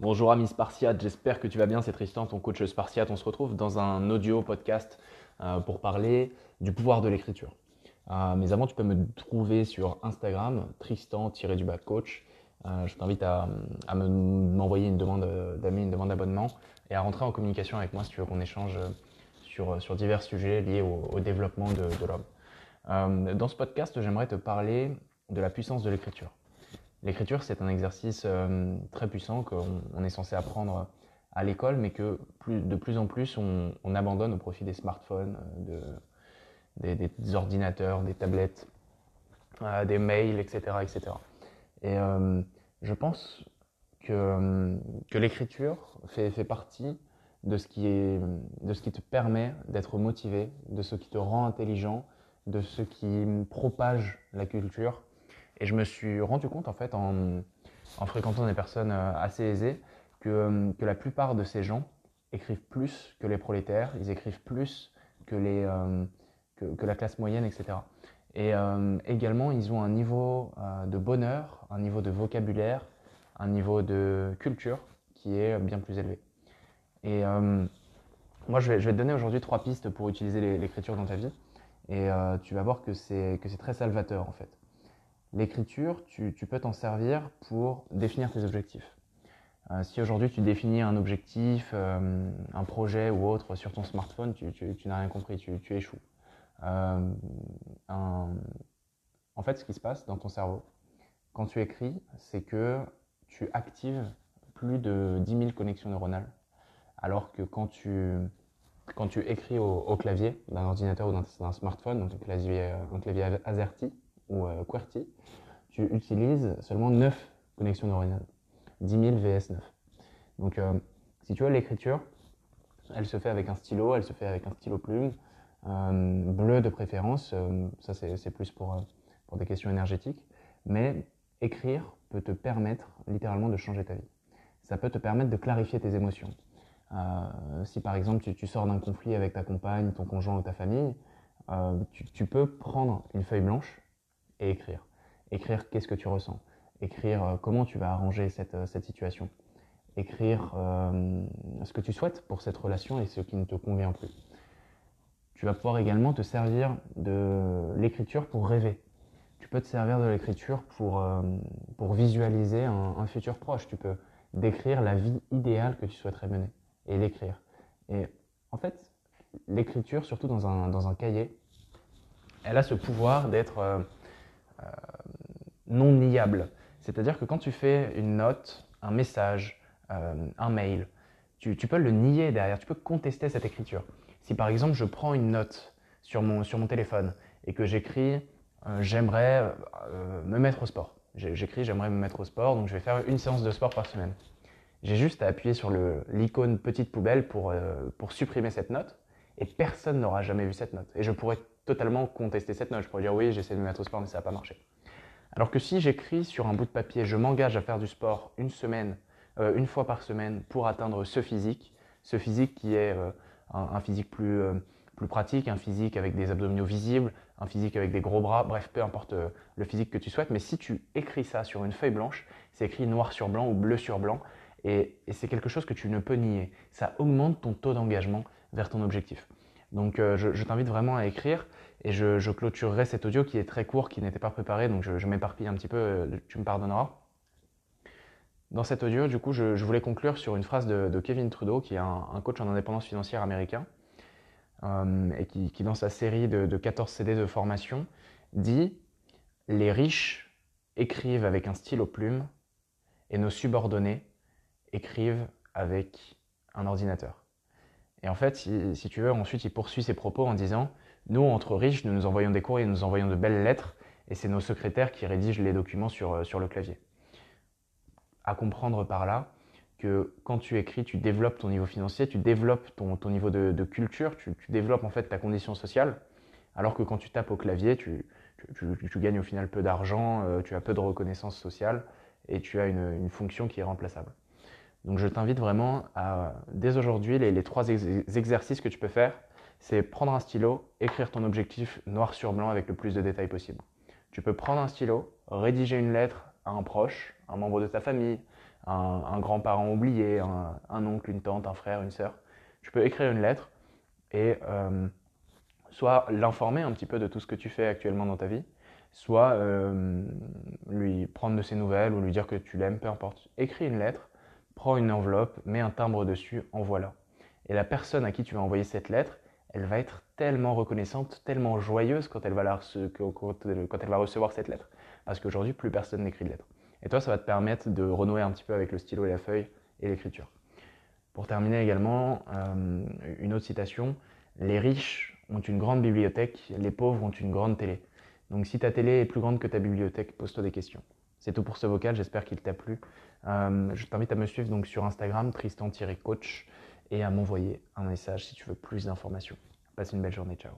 Bonjour ami Spartiate, j'espère que tu vas bien, c'est Tristan, ton coach Spartiate. On se retrouve dans un audio podcast euh, pour parler du pouvoir de l'écriture. Euh, mais avant, tu peux me trouver sur Instagram, Tristan-coach. Euh, je t'invite à, m'envoyer une demande d'amis, une demande d'abonnement et à rentrer en communication avec moi si tu veux qu'on échange sur, divers sujets liés au, développement de l'homme. dans ce podcast, j'aimerais te parler de la puissance de l'écriture. L'écriture, c'est un exercice euh, très puissant qu'on est censé apprendre à l'école, mais que de plus en plus on, abandonne au profit des smartphones, euh, des, ordinateurs, des tablettes, euh, des mails, etc. etc. Et je pense que, l'écriture fait, partie de ce, qui de ce qui te permet d'être motivé, de ce qui te rend intelligent, de ce qui propage la culture et je me suis rendu compte, en fait, en, fréquentant des personnes euh, assez aisées, euh, que, la plupart de ces gens écrivent plus que les prolétaires, ils écrivent plus que, les, euh, que, la classe moyenne, etc. Et également, ils ont un niveau de bonheur, un niveau de vocabulaire, un niveau de culture qui est bien plus élevé. Et moi, je vais, je vais, te donner aujourd'hui trois pistes pour utiliser l'écriture dans ta vie. Et tu vas voir que c'est très salvateur, en fait. L'écriture, tu, peux t'en servir pour définir tes objectifs. Euh, si aujourd'hui tu définis un objectif, euh, un projet ou autre sur ton smartphone, tu, n'as rien compris, tu, échoues. Euh, en fait, ce qui se passe dans ton cerveau, quand tu écris, c'est que tu actives plus de 10 000 connexions neuronales. Alors que quand tu, écris au, clavier d'un ordinateur ou d'un smartphone, donc un clavier, un clavier AZERTY, ou euh, QWERTY, tu utilises seulement 9 connexions neuronales. 10 000 VS 9. Donc, euh, si tu vois l'écriture, elle se fait avec un stylo, elle se fait avec un stylo plume, euh, bleu de préférence, ça c'est plus pour, pour des questions énergétiques, mais écrire peut te permettre littéralement de changer ta vie. Ça peut te permettre de clarifier tes émotions. si par exemple tu, sors d'un conflit avec ta compagne, ton conjoint ou ta famille, tu, peux prendre une feuille blanche et écrire. Écrire qu'est-ce que tu ressens? Écrire euh, comment tu vas arranger cette, euh, cette situation? Écrire euh, ce que tu souhaites pour cette relation et ce qui ne te convient plus. Tu vas pouvoir également te servir de l'écriture pour rêver. Tu peux te servir de l'écriture pour, pour visualiser un, futur proche. Tu peux décrire la vie idéale que tu souhaiterais mener et l'écrire. Et en fait, l'écriture, surtout dans un, dans un cahier, elle a ce pouvoir d'être non niable. C'est-à-dire que quand tu fais une note, un message, euh, un mail, tu, peux le nier derrière, tu peux contester cette écriture. Si par exemple je prends une note sur mon, sur mon téléphone et que j'écris euh, j'aimerais me mettre au sport. J'écris j'aimerais me mettre au sport, donc je vais faire une séance de sport par semaine. J'ai juste à appuyer sur l'icône petite poubelle pour, pour supprimer cette note et personne n'aura jamais vu cette note. Et je pourrais totalement contester cette note. Je pourrais dire oui, j'essaie de me mettre au sport, mais ça n'a pas marché. Alors que si j'écris sur un bout de papier, je m'engage à faire du sport une semaine, euh, une fois par semaine pour atteindre ce physique, ce physique qui est euh, un, physique plus, euh, plus pratique, un physique avec des abdominaux visibles, un physique avec des gros bras, bref, peu importe le physique que tu souhaites, mais si tu écris ça sur une feuille blanche, c'est écrit noir sur blanc ou bleu sur blanc, et c'est quelque chose que tu ne peux nier. Ça augmente ton taux d'engagement vers ton objectif. Donc euh, je, t'invite vraiment à écrire et je, clôturerai cet audio qui est très court, qui n'était pas préparé, donc je, m'éparpille un petit peu, euh, tu me pardonneras. Dans cet audio, du coup, je, voulais conclure sur une phrase de, Kevin Trudeau, qui est un, coach en indépendance financière américain, euh, et qui, dans sa série de, de 14 CD de formation, dit Les riches écrivent avec un stylo plume et nos subordonnés écrivent avec un ordinateur. Et en fait, si, tu veux, ensuite, il poursuit ses propos en disant Nous, entre riches, nous nous envoyons des courriers, nous nous envoyons de belles lettres, et c'est nos secrétaires qui rédigent les documents sur, euh, le clavier. À comprendre par là que quand tu écris, tu développes ton niveau financier, tu développes ton, niveau de, culture, tu, développes en fait ta condition sociale, alors que quand tu tapes au clavier, tu, gagnes au final peu d'argent, euh, tu as peu de reconnaissance sociale, et tu as une fonction qui est remplaçable. Donc je t'invite vraiment à, dès aujourd'hui, les, trois exercices que tu peux faire, c'est prendre un stylo, écrire ton objectif noir sur blanc avec le plus de détails possible. Tu peux prendre un stylo, rédiger une lettre à un proche, un membre de ta famille, un, grand-parent oublié, un, oncle, une tante, un frère, une sœur. Tu peux écrire une lettre et euh, soit l'informer un petit peu de tout ce que tu fais actuellement dans ta vie, soit euh, lui prendre de ses nouvelles ou lui dire que tu l'aimes, peu importe. Écris une lettre, prends une enveloppe, mets un timbre dessus, envoie-la. Et la personne à qui tu vas envoyer cette lettre, elle va être tellement reconnaissante, tellement joyeuse quand elle va, la quand elle va recevoir cette lettre. Parce qu'aujourd'hui, plus personne n'écrit de lettres. Et toi, ça va te permettre de renouer un petit peu avec le stylo et la feuille et l'écriture. Pour terminer également, euh, une autre citation, les riches ont une grande bibliothèque, les pauvres ont une grande télé. Donc si ta télé est plus grande que ta bibliothèque, pose-toi des questions. C'est tout pour ce vocal, j'espère qu'il t'a plu. Euh, je t'invite à me suivre donc sur Instagram, tristan-coach, et à m'envoyer un message si tu veux plus d'informations. Passe une belle journée, ciao.